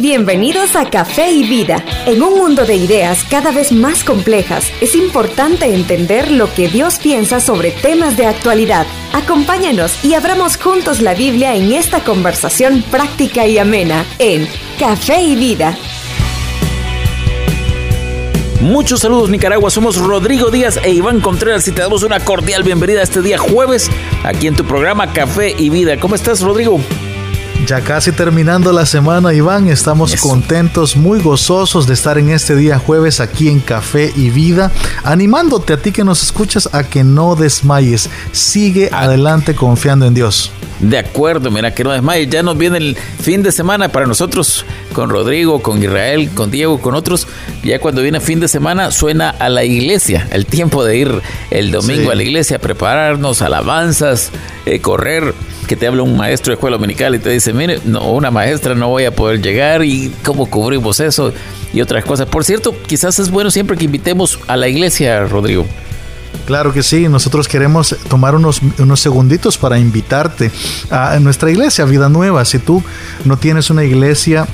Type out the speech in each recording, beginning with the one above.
Bienvenidos a Café y Vida. En un mundo de ideas cada vez más complejas, es importante entender lo que Dios piensa sobre temas de actualidad. Acompáñanos y abramos juntos la Biblia en esta conversación práctica y amena en Café y Vida. Muchos saludos Nicaragua, somos Rodrigo Díaz e Iván Contreras y te damos una cordial bienvenida este día jueves aquí en tu programa Café y Vida. ¿Cómo estás Rodrigo? Ya casi terminando la semana, Iván, estamos contentos, muy gozosos de estar en este día jueves aquí en Café y Vida, animándote a ti que nos escuchas a que no desmayes, sigue ah. adelante confiando en Dios. De acuerdo, mira que no desmayes, ya nos viene el fin de semana para nosotros, con Rodrigo, con Israel, con Diego, con otros, ya cuando viene fin de semana suena a la iglesia, el tiempo de ir el domingo a la iglesia, prepararnos, alabanzas, eh, correr que te habla un maestro de escuela dominical y te dice, mire, no, una maestra no voy a poder llegar y cómo cubrimos eso y otras cosas. Por cierto, quizás es bueno siempre que invitemos a la iglesia, Rodrigo. Claro que sí, nosotros queremos tomar unos, unos segunditos para invitarte a nuestra iglesia, Vida Nueva. Si tú no tienes una iglesia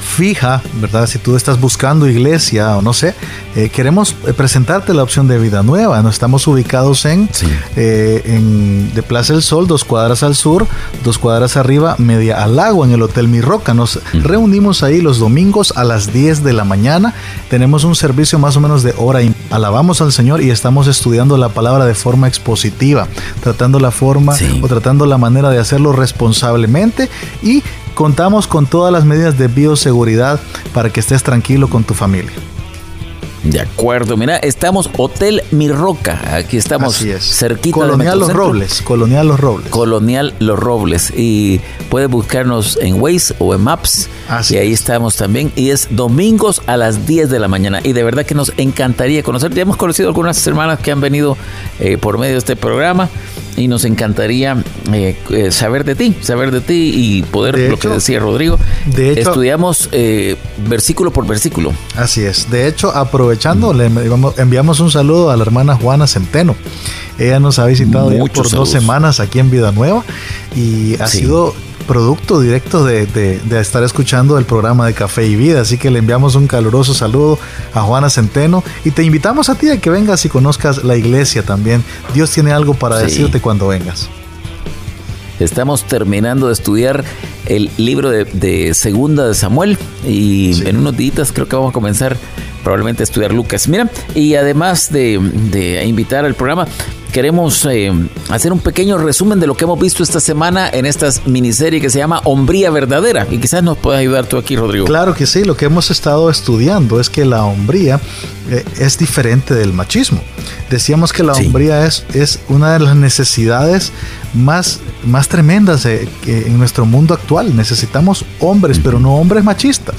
fija, ¿verdad? Si tú estás buscando iglesia o no sé, eh, queremos eh, presentarte la opción de vida nueva. ¿no? Estamos ubicados en, eh, en de Plaza del Sol, dos cuadras al sur, dos cuadras arriba, media al lago, en el Hotel Mi Roca. Nos reunimos ahí los domingos a las 10 de la mañana. Tenemos un servicio más o menos de hora y alabamos al Señor y estamos estudiando la palabra de forma expositiva, tratando la forma o tratando la manera de hacerlo responsablemente y contamos con todas las medidas de bioseguridad para que estés tranquilo con tu familia. De acuerdo, mira, estamos Hotel Mi Roca, aquí estamos Así es. cerquita Colonial Los Robles, Colonial Los Robles. Colonial Los Robles y puedes buscarnos en Waze o en Maps Así y ahí estamos también. Y es domingos a las 10 de la mañana. Y de verdad que nos encantaría conocer, ya hemos conocido algunas hermanas que han venido eh, por medio de este programa. Y nos encantaría eh, eh, saber de ti, saber de ti y poder, lo que decía Rodrigo, de hecho, estudiamos eh, versículo por versículo. Así es. De hecho, aprovechando, le enviamos un saludo a la hermana Juana Centeno. Ella nos ha visitado por dos semanas aquí en Vida Nueva y ha sido producto directo de, estar escuchando el programa de Café y Vida. Así que le enviamos un caluroso saludo a Juana Centeno y te invitamos a ti a que vengas y conozcas la iglesia también. Dios tiene algo para decirte cuando vengas. Estamos terminando de estudiar el libro de, Segunda de Samuel y en unos días creo que vamos a comenzar probablemente a estudiar Lucas. Mira, y además de, de invitar al programa, queremos eh, hacer un pequeño resumen de lo que hemos visto esta semana en esta miniserie que se llama Hombría Verdadera. Y quizás nos puedas ayudar tú aquí, Rodrigo. Claro que sí, lo que hemos estado estudiando es que la hombría eh, es diferente del machismo. Decíamos que la hombría es, es una de las necesidades más, más tremendas eh, en nuestro mundo actual. Necesitamos hombres, pero no hombres machistas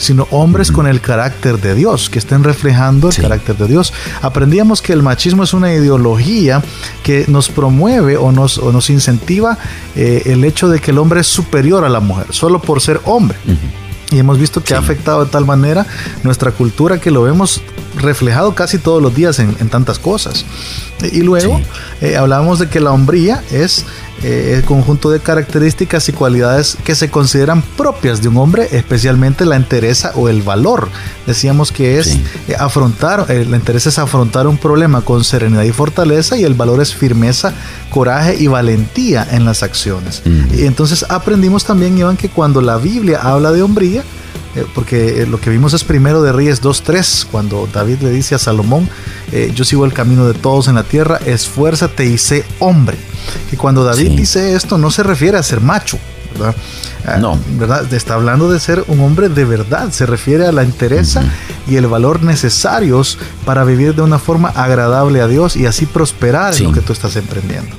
sino hombres con el carácter de Dios, que estén reflejando el carácter de Dios. Aprendíamos que el machismo es una ideología que nos promueve o nos, nos incentiva eh, el hecho de que el hombre es superior a la mujer, solo por ser hombre. Y hemos visto que ha afectado de tal manera nuestra cultura que lo vemos reflejado casi todos los días en, tantas cosas. Y luego eh, hablábamos de que la hombría es eh, el conjunto de características y cualidades que se consideran propias de un hombre, especialmente la entereza o el valor. Decíamos que es eh, afrontar, eh, la entereza es afrontar un problema con serenidad y fortaleza y el valor es firmeza, coraje y valentía en las acciones. Y entonces aprendimos también, Iván, que cuando la Biblia habla de hombría, porque lo que vimos es primero de Reyes 2.3, cuando David le dice a Salomón, yo sigo el camino de todos en la tierra, esfuérzate y sé hombre que cuando David dice esto no se refiere a ser macho, ¿verdad? Ah, no. ¿verdad? Está hablando de ser un hombre de verdad, se refiere a la interesa y el valor necesarios para vivir de una forma agradable a Dios y así prosperar en lo que tú estás emprendiendo.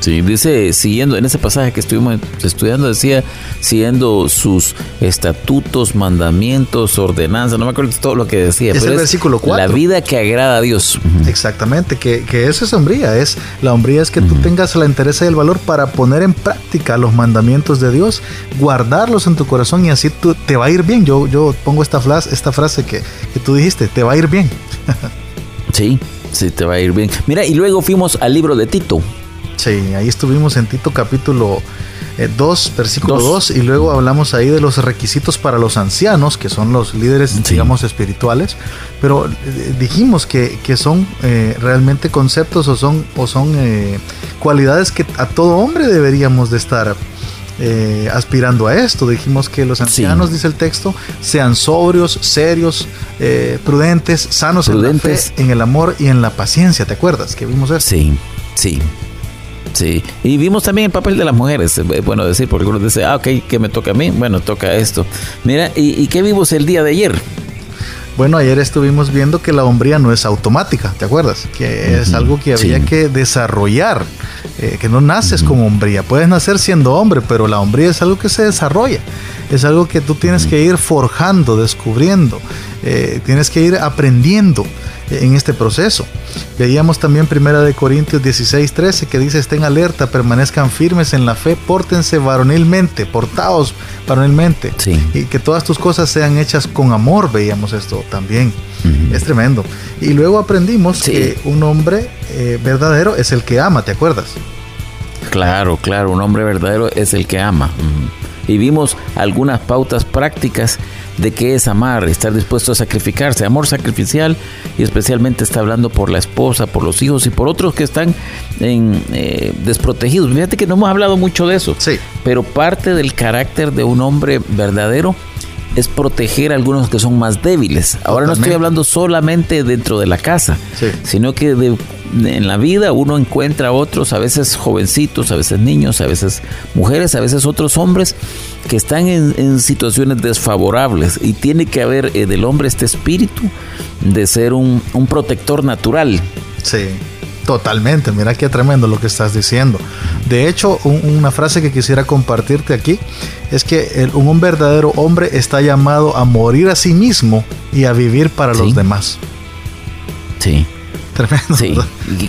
Sí, dice, siguiendo, en ese pasaje que estuvimos estudiando, decía, siguiendo sus estatutos, mandamientos, ordenanzas, no me acuerdo todo lo que decía. Es el versículo 4. La vida que agrada a Dios. Exactamente, que, que eso es hombría, es, la hombría es que tú tengas la interés y el valor para poner en práctica los mandamientos de Dios, guardarlos en tu corazón y así tú, te va a ir bien. Yo, yo pongo esta frase, esta frase que, que tú dijiste, te va a ir bien. sí, sí, te va a ir bien. Mira, y luego fuimos al libro de Tito. Sí, ahí estuvimos en Tito capítulo 2, eh, versículo 2, y luego hablamos ahí de los requisitos para los ancianos, que son los líderes, digamos, espirituales, pero eh, dijimos que, que son eh, realmente conceptos o son, o son cualidades que a todo hombre deberíamos de estar aspirando a esto. Dijimos que los ancianos, dice el texto, sean sobrios, serios, prudentes, sanos en la fe, en el amor y en la paciencia. ¿Te acuerdas que vimos eso? Sí, sí. Sí, y vimos también el papel de las mujeres, eh, bueno decir, porque algunos dicen, ah, ok, ¿qué me toca a mí? Bueno, toca esto. Mira, ¿y, qué vimos el día de ayer? Bueno, ayer estuvimos viendo que la hombría no es automática, ¿te acuerdas? Que es algo que había que desarrollar, eh, que no naces con hombría, puedes nacer siendo hombre, pero la hombría es algo que se desarrolla, es algo que tú tienes que ir forjando, descubriendo, eh, tienes que ir aprendiendo en este proceso. Veíamos también Primera de Corintios 16, 13 que dice estén alerta, permanezcan firmes en la fe, pórtense varonilmente, portaos varonilmente y que todas tus cosas sean hechas con amor, veíamos esto también. Es tremendo. Y luego aprendimos que un hombre eh, verdadero es el que ama, ¿te acuerdas? Claro, claro, un hombre verdadero es el que ama. Y vimos algunas pautas prácticas de qué es amar, estar dispuesto a sacrificarse, amor sacrificial y especialmente está hablando por la esposa, por los hijos y por otros que están en, eh, desprotegidos. Fíjate que no hemos hablado mucho de eso, sí. pero parte del carácter de un hombre verdadero es proteger a algunos que son más débiles. Ahora no estoy hablando solamente dentro de la casa, sino que en la vida uno encuentra a otros, a veces jovencitos, a veces niños, a veces mujeres, a veces otros hombres que están en, situaciones desfavorables y tiene que haber eh, del hombre este espíritu de ser un, un protector natural. Sí. Totalmente, mira qué tremendo lo que estás diciendo. De hecho, una frase que quisiera compartirte aquí es que un verdadero hombre está llamado a morir a sí mismo y a vivir para los demás. Sí. Sí,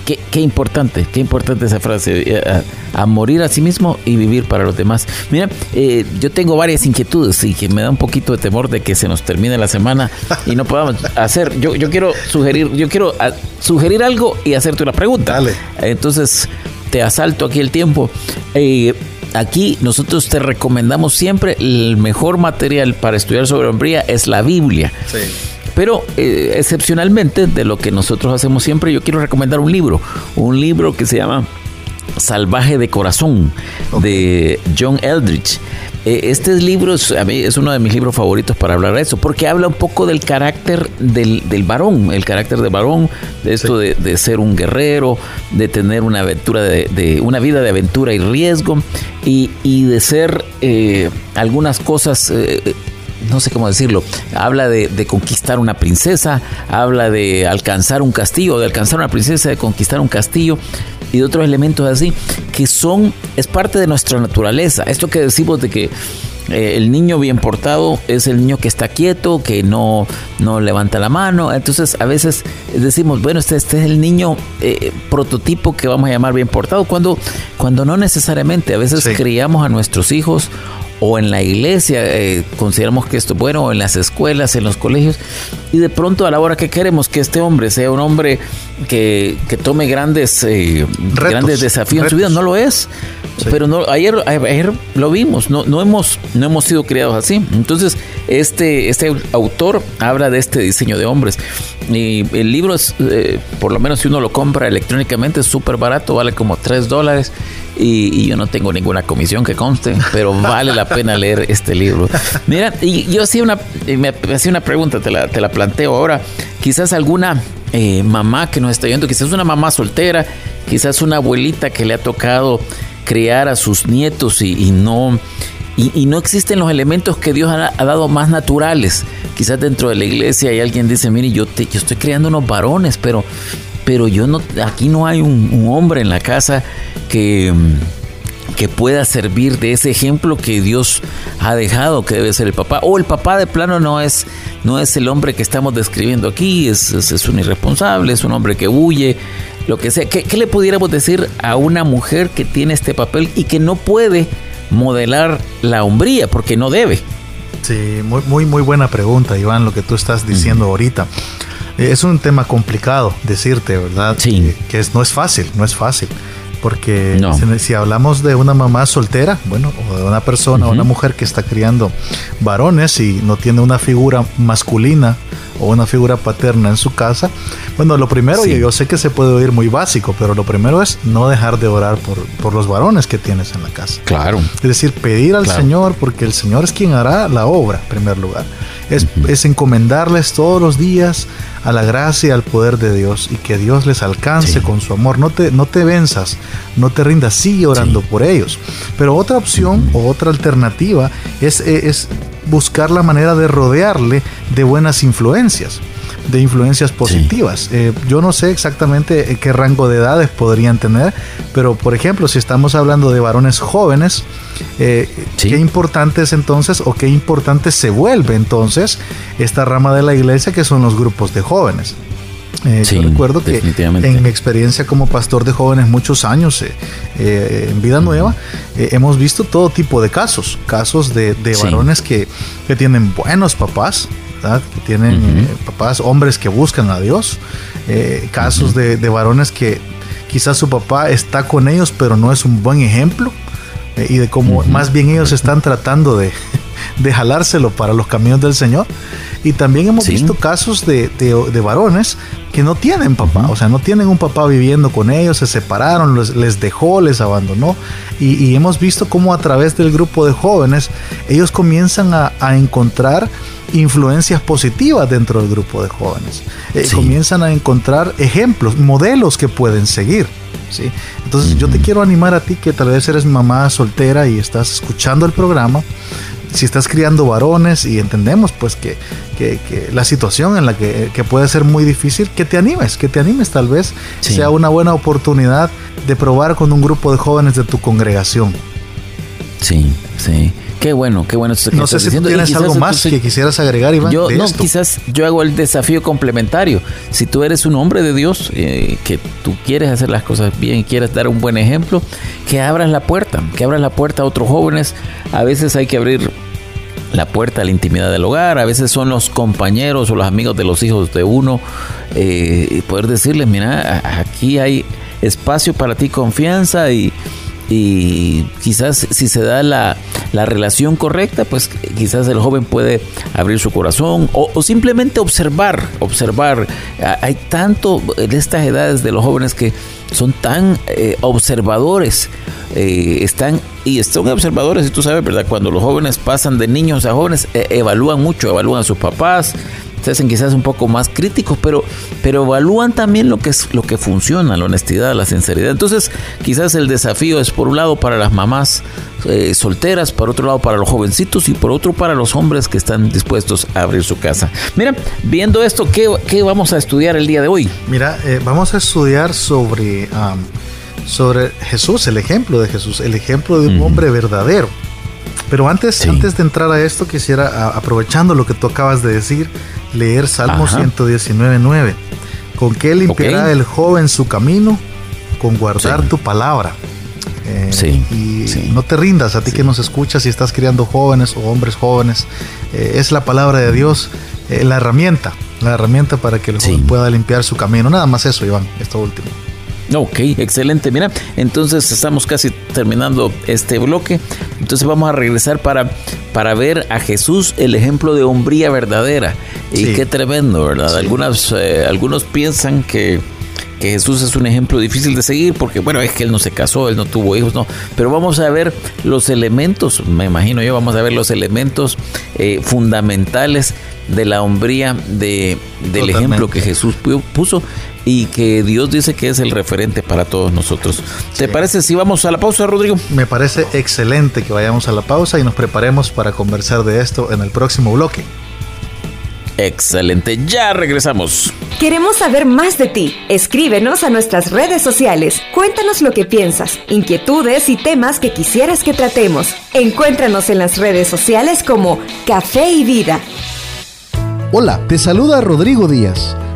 qué, importante, qué importante esa frase, eh, a, morir a sí mismo y vivir para los demás. Mira, eh, yo tengo varias inquietudes y que me da un poquito de temor de que se nos termine la semana y no podamos hacer. Yo, yo quiero sugerir, yo quiero sugerir algo y hacerte una pregunta. Dale. Entonces, te asalto aquí el tiempo. Eh, aquí nosotros te recomendamos siempre el mejor material para estudiar sobre hombría es la Biblia. Sí. Pero eh, excepcionalmente de lo que nosotros hacemos siempre, yo quiero recomendar un libro, un libro que se llama Salvaje de Corazón de John Eldridge. Eh, este libro es, a mí es uno de mis libros favoritos para hablar de eso, porque habla un poco del carácter del, varón, el carácter del varón, de esto de, ser un guerrero, de tener una aventura de, una vida de aventura y riesgo, y, de ser eh, algunas cosas no sé cómo decirlo, habla de, conquistar una princesa, habla de alcanzar un castillo, de alcanzar una princesa, de conquistar un castillo y de otros elementos así, que son, es parte de nuestra naturaleza. Esto que decimos de que eh, el niño bien portado es el niño que está quieto, que no, no levanta la mano. Entonces a veces decimos, bueno, este, este es el niño eh, prototipo que vamos a llamar bien portado, cuando, cuando no necesariamente. A veces criamos a nuestros hijos o en la iglesia, eh, consideramos que esto bueno, o en las escuelas, en los colegios, y de pronto a la hora que queremos que este hombre sea un hombre que, que tome grandes, eh, grandes desafíos en su vida, no lo es. Pero no, ayer, ayer lo vimos, no, no, hemos, no hemos sido criados así. Entonces, este, este autor habla de este diseño de hombres. Y el libro es, eh, por lo menos si uno lo compra electrónicamente, es súper barato, vale como 3 dólares. Y, yo no tengo ninguna comisión que conste, pero vale la pena leer este libro. Mira, y yo hacía una, me hacía una pregunta, te la, te la planteo ahora. Quizás alguna eh, mamá que nos está viendo, quizás una mamá soltera, quizás una abuelita que le ha tocado criar a sus nietos y, no... Y, no existen los elementos que Dios ha, dado más naturales. Quizás dentro de la iglesia hay alguien dice, mire, yo, te, yo estoy creando unos varones, pero, pero yo no, aquí no hay un, hombre en la casa que, que pueda servir de ese ejemplo que Dios ha dejado, que debe ser el papá. O el papá de plano no es, no es el hombre que estamos describiendo aquí, es, es un irresponsable, es un hombre que huye, lo que sea. ¿Qué, le pudiéramos decir a una mujer que tiene este papel y que no puede modelar la hombría porque no debe? Sí, muy, muy, muy buena pregunta, Iván, lo que tú estás diciendo ahorita. Eh, es un tema complicado decirte, ¿verdad? Sí. Que, es, no es fácil, no es fácil. porque si, hablamos de una mamá soltera, bueno, o de una persona, una mujer que está criando varones y no tiene una figura masculina o una figura paterna en su casa, bueno, lo primero, y yo sé que se puede oír muy básico, pero lo primero es no dejar de orar por, por los varones que tienes en la casa. Claro. Es decir, pedir al Señor, porque el Señor es quien hará la obra, en primer lugar. Es, es encomendarles todos los días a la gracia y al poder de Dios y que Dios les alcance con su amor. No te, no te venzas, no te rindas, sigue orando por ellos. Pero otra opción o otra alternativa es, es buscar la manera de rodearle de buenas influencias de influencias positivas. Eh, yo no sé exactamente qué rango de edades podrían tener, pero por ejemplo, si estamos hablando de varones jóvenes, eh, qué importante es entonces o qué importante se vuelve entonces esta rama de la iglesia que son los grupos de jóvenes. Eh, yo recuerdo que en mi experiencia como pastor de jóvenes muchos años en Vida Nueva, hemos visto todo tipo de casos, casos de, varones que, que, tienen buenos papás, que tienen eh, papás, hombres que buscan a Dios, eh, casos de, varones que quizás su papá está con ellos, pero no es un buen ejemplo, eh, y de cómo más bien ellos están tratando de, de, jalárselo para los caminos del Señor. Y también hemos visto casos de, de, varones que no tienen papá, o sea, no tienen un papá viviendo con ellos, se separaron, les dejó, les abandonó. Y, hemos visto cómo a través del grupo de jóvenes ellos comienzan a, a encontrar influencias positivas dentro del grupo de jóvenes. Eh, comienzan a encontrar ejemplos, modelos que pueden seguir. ¿sí? Entonces yo te quiero animar a ti que tal vez eres mamá soltera y estás escuchando el programa. Si estás criando varones y entendemos pues que, la situación en la que, puede ser muy difícil, que te animes, que te animes tal vez sea una buena oportunidad de probar con un grupo de jóvenes de tu congregación. Sí, sí. Qué bueno, qué bueno. Esto que no sé si tienes algo más que quisieras agregar, Iván. Yo, no, quizás yo hago el desafío complementario. Si tú eres un hombre de Dios, eh, que tú quieres hacer las cosas bien y quieres dar un buen ejemplo, que abras la puerta, que abras la puerta a otros jóvenes. A veces hay que abrir la puerta a la intimidad del hogar, a veces son los compañeros o los amigos de los hijos de uno, eh, y poder decirles, mira, aquí hay espacio para ti, confianza y y quizás si se da la, relación correcta, pues quizás el joven puede abrir su corazón o, simplemente observar, observar. Hay tanto en estas edades de los jóvenes que son tan eh, observadores, eh, están y son observadores, y tú sabes, ¿verdad? Cuando los jóvenes pasan de niños a jóvenes, e, evalúan mucho, evalúan a sus papás, se hacen quizás un poco más críticos, pero, pero evalúan también lo que es lo que funciona, la honestidad, la sinceridad. Entonces, quizás el desafío es por un lado para las mamás eh, solteras, por otro lado para los jovencitos y por otro para los hombres que están dispuestos a abrir su casa. Mira, viendo esto, ¿qué, vamos a estudiar el día de hoy? Mira, eh, vamos a estudiar sobre, sobre Jesús, el ejemplo de Jesús, el ejemplo de un hombre verdadero. Pero antes, antes de entrar a esto, quisiera, aprovechando lo que tú acabas de decir, leer Salmo 119.9. ¿Con qué limpiará el joven su camino? Con guardar tu palabra. Eh, sí, y no te rindas a ti que nos escuchas y estás criando jóvenes o hombres jóvenes. Eh, es la palabra de Dios eh, la herramienta, la herramienta para que el joven pueda limpiar su camino. Nada más eso, Iván, esto último. Ok, excelente. Mira, entonces estamos casi terminando este bloque. Entonces vamos a regresar para, para ver a Jesús el ejemplo de hombría verdadera. Y qué tremendo, ¿verdad? Algunas, eh, algunos piensan que, Jesús es un ejemplo difícil de seguir porque, bueno, es que él no se casó, él no tuvo hijos, no. Pero vamos a ver los elementos, me imagino yo, vamos a ver los elementos eh, fundamentales de la hombría de, del ejemplo que Jesús puso y que Dios dice que es el referente para todos nosotros. ¿Te parece si vamos a la pausa, Rodrigo? Me parece excelente que vayamos a la pausa y nos preparemos para conversar de esto en el próximo bloque. Excelente, ya regresamos. Queremos saber más de ti. Escríbenos a nuestras redes sociales. Cuéntanos lo que piensas, inquietudes y temas que quisieras que tratemos. Encuéntranos en las redes sociales como Café y Vida. Hola, te saluda Rodrigo Díaz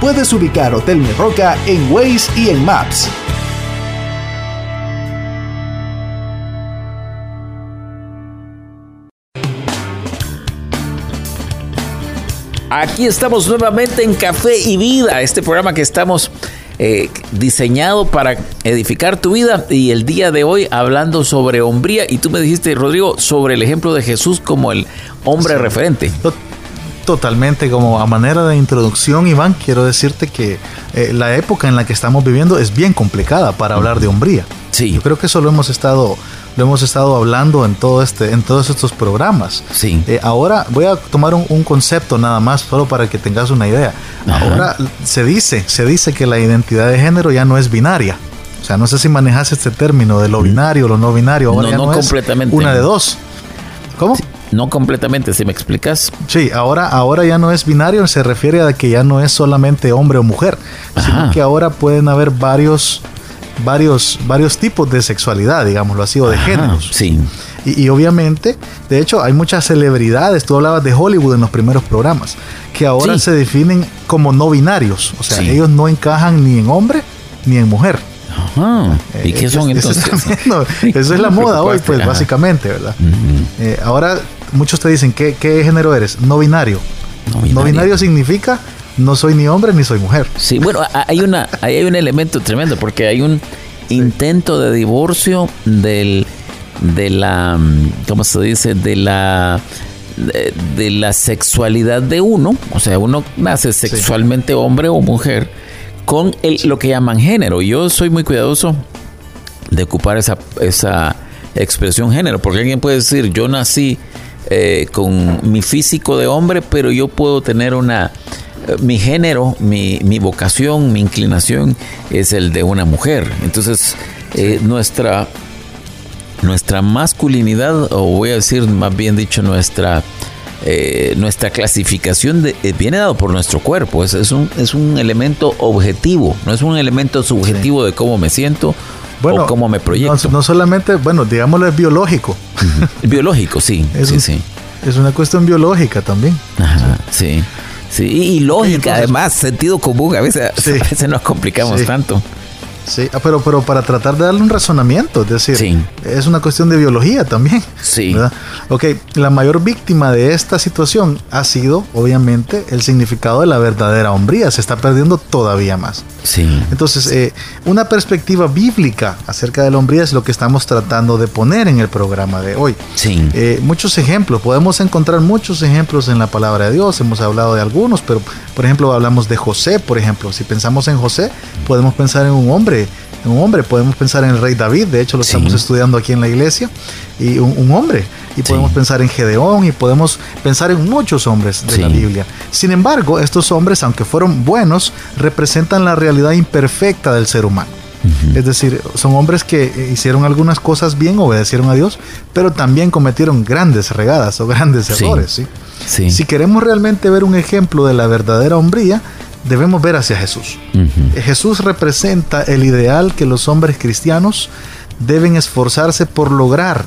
Puedes ubicar Hotel Mi Roca en Waze y en Maps. Aquí estamos nuevamente en Café y Vida, este programa que estamos eh, diseñado para edificar tu vida y el día de hoy hablando sobre hombría y tú me dijiste, Rodrigo, sobre el ejemplo de Jesús como el hombre referente. Totalmente, como a manera de introducción, Iván, quiero decirte que eh, la época en la que estamos viviendo es bien complicada para hablar de hombría. Sí. Yo creo que eso lo hemos estado lo hemos estado hablando en todo este en todos estos programas. Sí. Eh, ahora voy a tomar un, concepto nada más solo para que tengas una idea. Ahora se dice se dice que la identidad de género ya no es binaria. O sea, no sé si manejas este término de lo binario, lo no binario. Ahora no, no, completamente. una de dos. ¿Cómo? No completamente, si me explicas. Sí, ahora, ahora ya no es binario, se refiere a que ya no es solamente hombre o mujer, sino que ahora pueden haber varios varios, varios tipos de sexualidad, digámoslo así, o de géneros. Sí. Y, obviamente, de hecho, hay muchas celebridades, tú hablabas de Hollywood en los primeros programas, que ahora se definen como no binarios, o sea, ellos no encajan ni en hombre ni en mujer. Ajá. ¿Y qué son entonces? Eso es, la moda hoy, pues, básicamente, ¿verdad? Eh, ahora, muchos te dicen, ¿qué, ¿qué, género eres? No binario. No binario, no binario significa no soy ni hombre ni soy mujer. Sí, bueno, hay una, hay un elemento tremendo porque hay un intento de divorcio del, de la, ¿cómo se dice? De la, de, la sexualidad de uno, o sea, uno nace sexualmente hombre o mujer con el, lo que llaman género. Yo soy muy cuidadoso de ocupar esa, esa expresión género, porque alguien puede decir, yo nací eh, con mi físico de hombre, pero yo puedo tener una mi género, mi, mi, vocación, mi inclinación es el de una mujer. Entonces, eh, nuestra, nuestra masculinidad, o voy a decir más bien dicho, nuestra, eh, nuestra clasificación de, eh, viene dado por nuestro cuerpo. Es, es, un, es un elemento objetivo, no es un elemento subjetivo de cómo me siento. O cómo me proyecto. No, solamente, bueno, digámoslo, es biológico. biológico, sí. Es, sí, sí. es una cuestión biológica también. Ajá, sí. Sí, y lógica, además, sentido común. A veces, a veces nos complicamos tanto. Sí, ah, pero, pero para tratar de darle un razonamiento, es decir, es una cuestión de biología también. Sí. Ok, la mayor víctima de esta situación ha sido, obviamente, el significado de la verdadera hombría. Se está perdiendo todavía más. Sí. Entonces, eh, una perspectiva bíblica acerca de la hombría es lo que estamos tratando de poner en el programa de hoy. Sí. Eh, muchos ejemplos, podemos encontrar muchos ejemplos en la palabra de Dios. Hemos hablado de algunos, pero por ejemplo, hablamos de José, por ejemplo. Si pensamos en José, podemos pensar en un hombre un hombre, podemos pensar en el rey David, de hecho lo estamos estudiando aquí en la iglesia, y un, hombre, y podemos pensar en Gedeón, y podemos pensar en muchos hombres de la Biblia. Sin embargo, estos hombres, aunque fueron buenos, representan la realidad imperfecta del ser humano. Es decir, son hombres que hicieron algunas cosas bien, obedecieron a Dios, pero también cometieron grandes regadas o grandes errores. Si queremos realmente ver un ejemplo de la verdadera hombría, debemos ver hacia Jesús. Jesús representa el ideal que los hombres cristianos deben esforzarse por lograr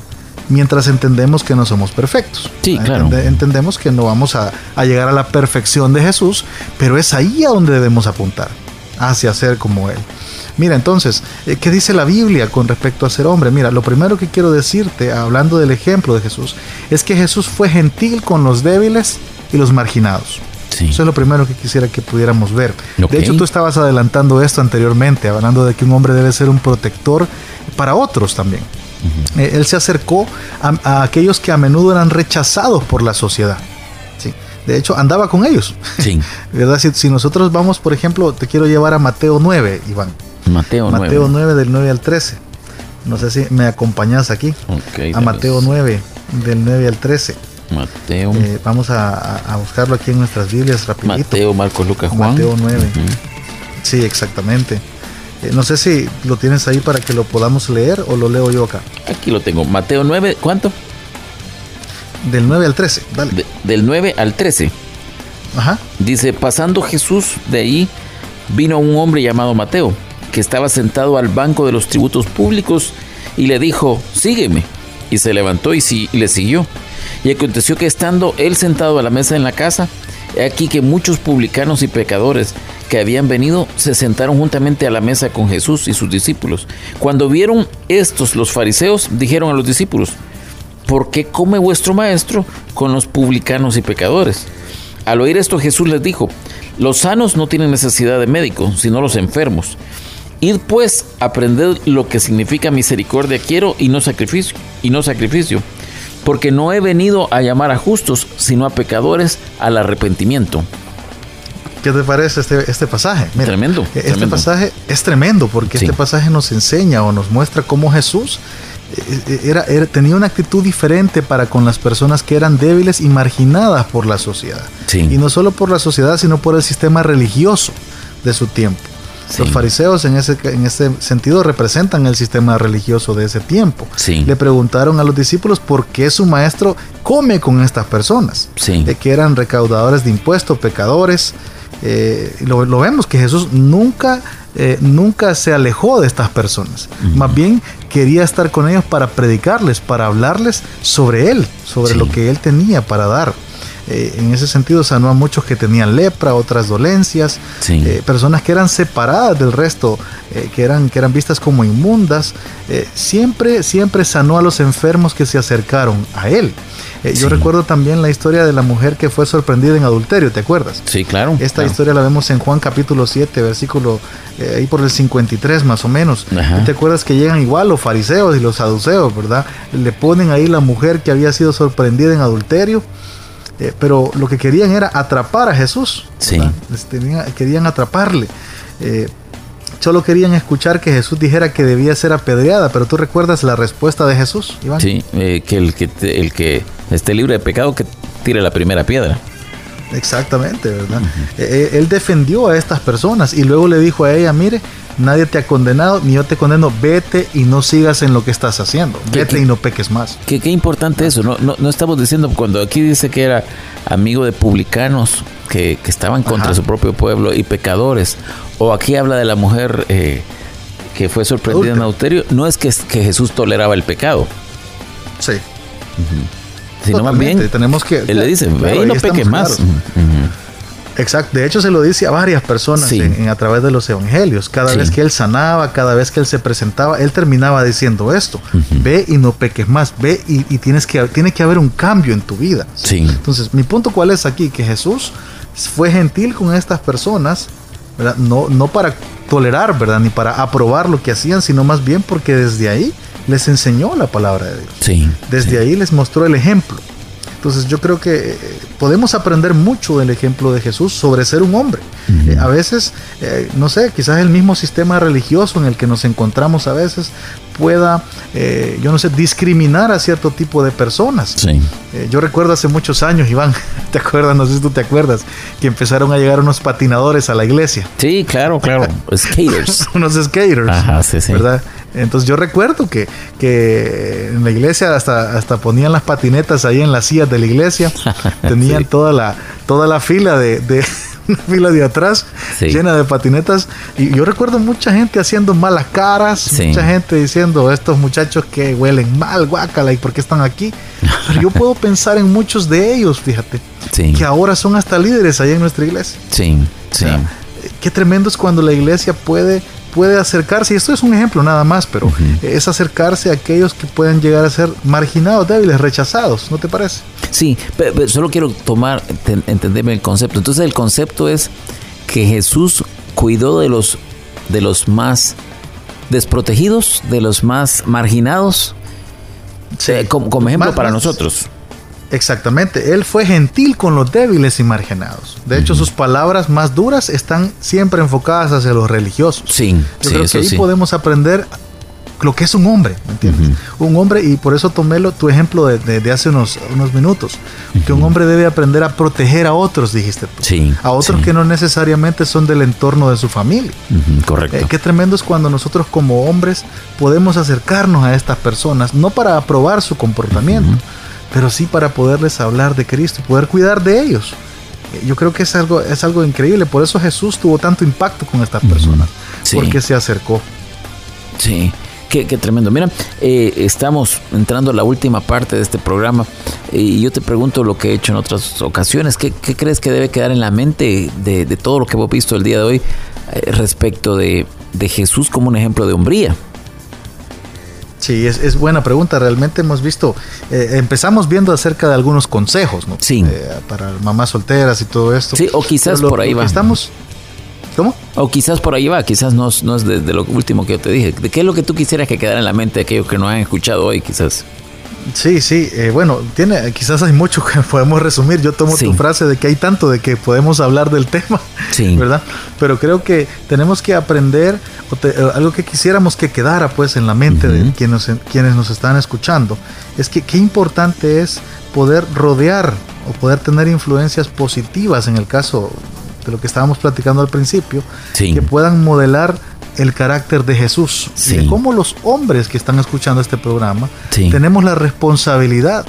mientras entendemos que no somos perfectos. Sí, claro. entendemos que no vamos a, llegar a la perfección de Jesús, pero es ahí a donde debemos apuntar, hacia ser como Él. Mira, entonces, eh, ¿qué dice la Biblia con respecto a ser hombre? Mira, lo primero que quiero decirte, hablando del ejemplo de Jesús, es que Jesús fue gentil con los débiles y los marginados. Eso es lo primero que quisiera que pudiéramos ver. De hecho, tú estabas adelantando esto anteriormente, hablando de que un hombre debe ser un protector para otros también. Eh, él se acercó a, aquellos que a menudo eran rechazados por la sociedad. ¿sí? De hecho, andaba con ellos. Sí. ¿Verdad? Si, nosotros vamos, por ejemplo, te quiero llevar a Mateo 9, Iván. Mateo 9. Mateo 9 del 9 al 13. No sé si me acompañas aquí. a Mateo 9 del 9 al 13. Mateo. Eh, vamos a, buscarlo aquí en nuestras Biblias rapidito. Mateo, Marcos, Lucas, Juan. Mateo 9. Sí, exactamente. Eh, no sé si lo tienes ahí para que lo podamos leer o lo leo yo acá. Aquí lo tengo. Mateo 9, ¿cuánto? Del 9 al 13, dale. del 9 al 13. Ajá. Dice, pasando Jesús de ahí, vino un hombre llamado Mateo, que estaba sentado al banco de los tributos públicos, y le dijo, sígueme. Y se levantó y, y le siguió. Y aconteció que estando él sentado a la mesa en la casa, he aquí que muchos publicanos y pecadores que habían venido se sentaron juntamente a la mesa con Jesús y sus discípulos. Cuando vieron estos los fariseos, dijeron a los discípulos, ¿por qué come vuestro maestro con los publicanos y pecadores? Al oír esto Jesús les dijo, los sanos no tienen necesidad de médico, sino los enfermos. Id pues, aprended lo que significa misericordia quiero y no sacrificio, y no sacrificio, porque no he venido a llamar a justos, sino a pecadores al arrepentimiento. ¿Qué te parece este, este pasaje? tremendo. Este pasaje es tremendo porque este pasaje nos enseña o nos muestra cómo Jesús eh, era, tenía una actitud diferente para con las personas que eran débiles y marginadas por la sociedad. Y no solo por la sociedad, sino por el sistema religioso de su tiempo. Los fariseos en ese, en ese sentido representan el sistema religioso de ese tiempo. Le preguntaron a los discípulos por qué su maestro come con estas personas, de que eran recaudadores de impuestos, pecadores. Eh, lo, vemos que Jesús nunca, eh, nunca se alejó de estas personas. Más bien quería estar con ellos para predicarles, para hablarles sobre Él, sobre lo que Él tenía para dar. Eh, en ese sentido sanó a muchos que tenían lepra, otras dolencias, eh, personas que eran separadas del resto, eh, que, eran, que eran vistas como inmundas. siempre, siempre sanó a los enfermos que se acercaron a él. Yo recuerdo también la historia de la mujer que fue sorprendida en adulterio, ¿te acuerdas? Sí, claro. Esta historia la vemos en Juan capítulo 7, versículo ahí por el 53 más o menos. ¿Te acuerdas que llegan igual los fariseos y los saduceos, verdad? Le ponen ahí la mujer que había sido sorprendida en adulterio eh, pero lo que querían era atrapar a Jesús. Sí. querían atraparle. Eh, solo querían escuchar que Jesús dijera que debía ser apedreada, pero tú recuerdas la respuesta de Jesús, Iván? Sí, eh, que, el que el que esté libre de pecado que tire la primera piedra. Exactamente, ¿verdad? él defendió a estas personas y luego le dijo a ella, mire, nadie te ha condenado, ni yo te condeno, vete y no sigas en lo que estás haciendo, vete y no peques más. Qué, qué importante eso, no, no, estamos diciendo, cuando aquí dice que era amigo de publicanos que, estaban contra su propio pueblo y pecadores, o aquí habla de la mujer eh, que fue sorprendida en adulterio, no es que, que Jesús toleraba el pecado. Sí. Sino más bien, tenemos que, él le dice, ve y no peques más. Exacto, de hecho se lo dice a varias personas en, a través de los evangelios. Cada vez que él sanaba, cada vez que él se presentaba, él terminaba diciendo esto: ve y no peques más, ve y, tienes que, tiene que haber un cambio en tu vida. Entonces, mi punto cuál es aquí, que Jesús fue gentil con estas personas, No, no para tolerar, ¿verdad? Ni para aprobar lo que hacían, sino más bien porque desde ahí les enseñó la palabra de Dios. Desde ahí les mostró el ejemplo. Entonces yo creo que eh, podemos aprender mucho del ejemplo de Jesús sobre ser un hombre. Eh, a veces, eh, no sé, quizás el mismo sistema religioso en el que nos encontramos a veces pueda, yo no sé, discriminar a cierto tipo de personas. yo recuerdo hace muchos años, Iván, ¿te acuerdas? No sé si tú te acuerdas, que empezaron a llegar unos patinadores a la iglesia. Sí, claro, claro. skaters. unos skaters. Ajá, sí, sí. ¿Verdad? Entonces yo recuerdo que, que en la iglesia hasta, hasta ponían las patinetas ahí en las sillas de la iglesia. Tenían toda, la, toda la fila de, de fila de atrás llena de patinetas. Y yo recuerdo mucha gente haciendo malas caras, mucha gente diciendo estos muchachos que huelen mal, guácala, ¿y por qué están aquí? Pero yo puedo pensar en muchos de ellos, fíjate, que ahora son hasta líderes ahí en nuestra iglesia. Sí, sí. qué tremendo es cuando la iglesia puede puede acercarse, y esto es un ejemplo nada más, pero es acercarse a aquellos que pueden llegar a ser marginados, débiles, rechazados, ¿no te parece? Sí, pero, solo quiero tomar, entenderme el concepto. Entonces el concepto es que Jesús cuidó de los, de los más desprotegidos, de los más marginados, eh, como, ejemplo para nosotros. Exactamente, él fue gentil con los débiles y marginados. De hecho, sus palabras más duras están siempre enfocadas hacia los religiosos. Sí, Yo creo que ahí podemos aprender lo que es un hombre, ¿me entiendes? Un hombre, y por eso tomé tu ejemplo de, hace unos, unos minutos, que un hombre debe aprender a proteger a otros, dijiste tú. Sí, a otros que no necesariamente son del entorno de su familia. correcto. Eh, qué tremendo es cuando nosotros como hombres podemos acercarnos a estas personas, no para aprobar su comportamiento, pero sí para poderles hablar de Cristo, poder cuidar de ellos. Yo creo que es algo, es algo increíble. Por eso Jesús tuvo tanto impacto con estas personas. Porque se acercó. Sí. Qué, tremendo. Mira, eh, estamos entrando a la última parte de este programa y yo te pregunto lo que he hecho en otras ocasiones. ¿Qué, crees que debe quedar en la mente de, todo lo que hemos visto el día de hoy eh, respecto de, de Jesús como un ejemplo de hombría? Sí, es, buena pregunta. Realmente hemos visto, eh, empezamos viendo acerca de algunos consejos, ¿no? Sí. Eh, para mamás solteras y todo esto. Sí, o quizás por ahí va. Estamos. ¿Cómo? O quizás por ahí va, quizás no, no es de, lo último que yo te dije. ¿De qué es lo que tú quisieras que quedara en la mente de aquellos que no han escuchado hoy, quizás? Sí, sí, eh, bueno, tiene, quizás hay mucho que podemos resumir. Yo tomo tu frase de que hay tanto de que podemos hablar del tema, sí. ¿verdad? Pero creo que tenemos que aprender eh, algo que quisiéramos que quedara pues en la mente de quienes, quienes nos están escuchando, es que qué importante es poder rodear o poder tener influencias positivas en el caso de lo que estábamos platicando al principio, que puedan modelar el carácter de Jesús. Sí. Y cómo los hombres que están escuchando este programa tenemos la responsabilidad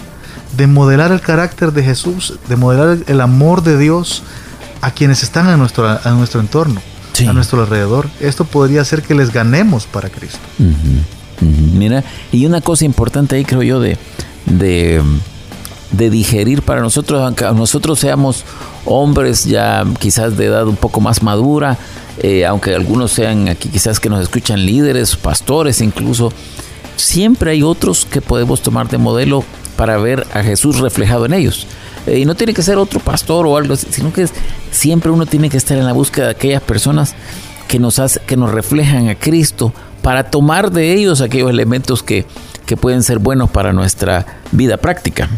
de modelar el carácter de Jesús, de modelar el amor de Dios a quienes están a nuestro, a nuestro entorno, a nuestro alrededor. Esto podría hacer que les ganemos para Cristo. Mira, y una cosa importante ahí creo yo de, de, de digerir para nosotros, aunque nosotros seamos hombres ya quizás de edad un poco más madura, eh, aunque algunos sean aquí quizás que nos escuchan líderes, pastores incluso, siempre hay otros que podemos tomar de modelo para ver a Jesús reflejado en ellos. Eh, y no tiene que ser otro pastor o algo así, sino que siempre uno tiene que estar en la búsqueda de aquellas personas que nos, hace, que nos reflejan a Cristo para tomar de ellos aquellos elementos que, que pueden ser buenos para nuestra vida práctica.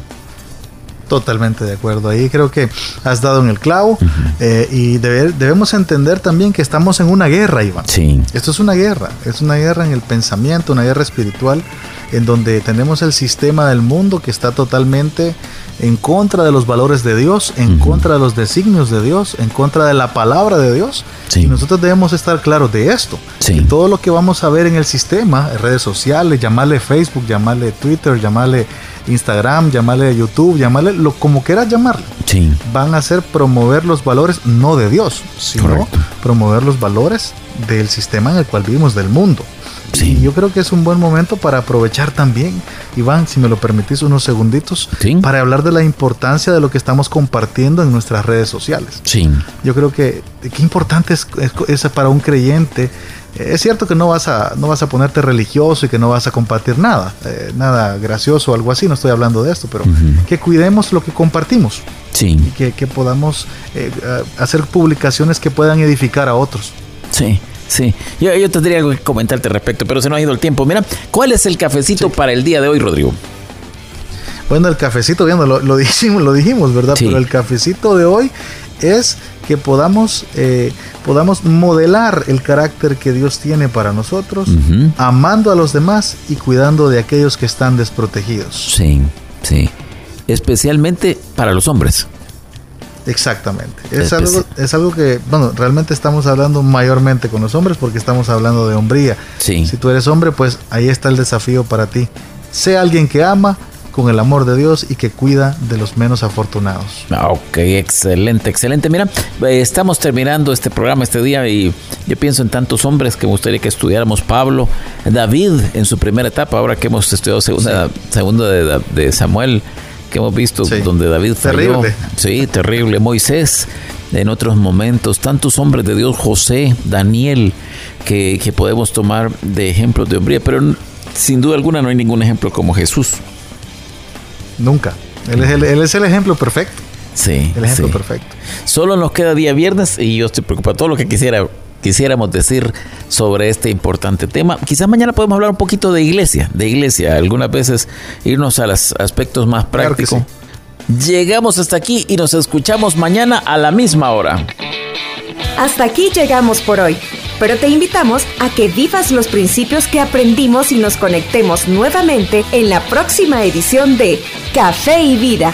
Totalmente de acuerdo. Ahí creo que has dado en el clavo eh, y debemos entender también que estamos en una guerra, Iván. Sí. Esto es una guerra, es una guerra en el pensamiento, una guerra espiritual, en donde tenemos el sistema del mundo que está totalmente en contra de los valores de Dios, en contra de los designios de Dios, en contra de la palabra de Dios. Y nosotros debemos estar claros de esto. Sí. todo lo que vamos a ver en el sistema, redes sociales, llamarle Facebook, llamarle Twitter, llamarle Instagram, llamarle YouTube, llamarle lo como quieras llamarle. Sí. Van a ser promover los valores no de Dios, sino promover los valores del sistema en el cual vivimos, del mundo. Y yo creo que es un buen momento para aprovechar también, Iván, si me lo permitís unos segunditos, para hablar de la importancia de lo que estamos compartiendo en nuestras redes sociales. Sí. Yo creo que qué importante es, es, para un creyente. Es cierto que no vas a no vas a ponerte religioso y que no vas a compartir nada, eh, nada gracioso o algo así, no estoy hablando de esto, pero que cuidemos lo que compartimos. Sí. Y que, que podamos eh, hacer publicaciones que puedan edificar a otros. Sí. Sí, yo, yo tendría algo que comentarte al respecto, pero se nos ha ido el tiempo. Mira, ¿cuál es el cafecito para el día de hoy, Rodrigo? Bueno, el cafecito, viendo, lo, dijimos, lo dijimos, ¿verdad? Pero el cafecito de hoy es que podamos, eh, podamos modelar el carácter que Dios tiene para nosotros, amando a los demás y cuidando de aquellos que están desprotegidos. Sí, sí. Especialmente para los hombres. Exactamente. Es algo, es algo que, bueno, realmente estamos hablando mayormente con los hombres porque estamos hablando de hombría. Sí. Si tú eres hombre, pues ahí está el desafío para ti. Sé alguien que ama con el amor de Dios y que cuida de los menos afortunados. Ok, excelente, excelente. Mira, eh, estamos terminando este programa este día y yo pienso en tantos hombres que me gustaría que estudiáramos. Pablo, David en su primera etapa, ahora que hemos estudiado segunda, segunda de, de Samuel que hemos visto donde David falló. Terrible. Sí, terrible. Moisés en otros momentos, tantos hombres de Dios, José, Daniel, que, podemos tomar de ejemplos de hombría, pero sin duda alguna no hay ningún ejemplo como Jesús. Nunca. Él es el, él es el ejemplo perfecto. Sí. El ejemplo perfecto. Solo nos queda día viernes y yo estoy preocupado. Todo lo que quisiera quisiéramos decir sobre este importante tema. Quizás mañana podemos hablar un poquito de iglesia, de iglesia, algunas veces irnos a los aspectos más prácticos. Llegamos hasta aquí y nos escuchamos mañana a la misma hora. Hasta aquí llegamos por hoy, pero te invitamos a que vivas los principios que aprendimos y nos conectemos nuevamente en la próxima edición de Café y Vida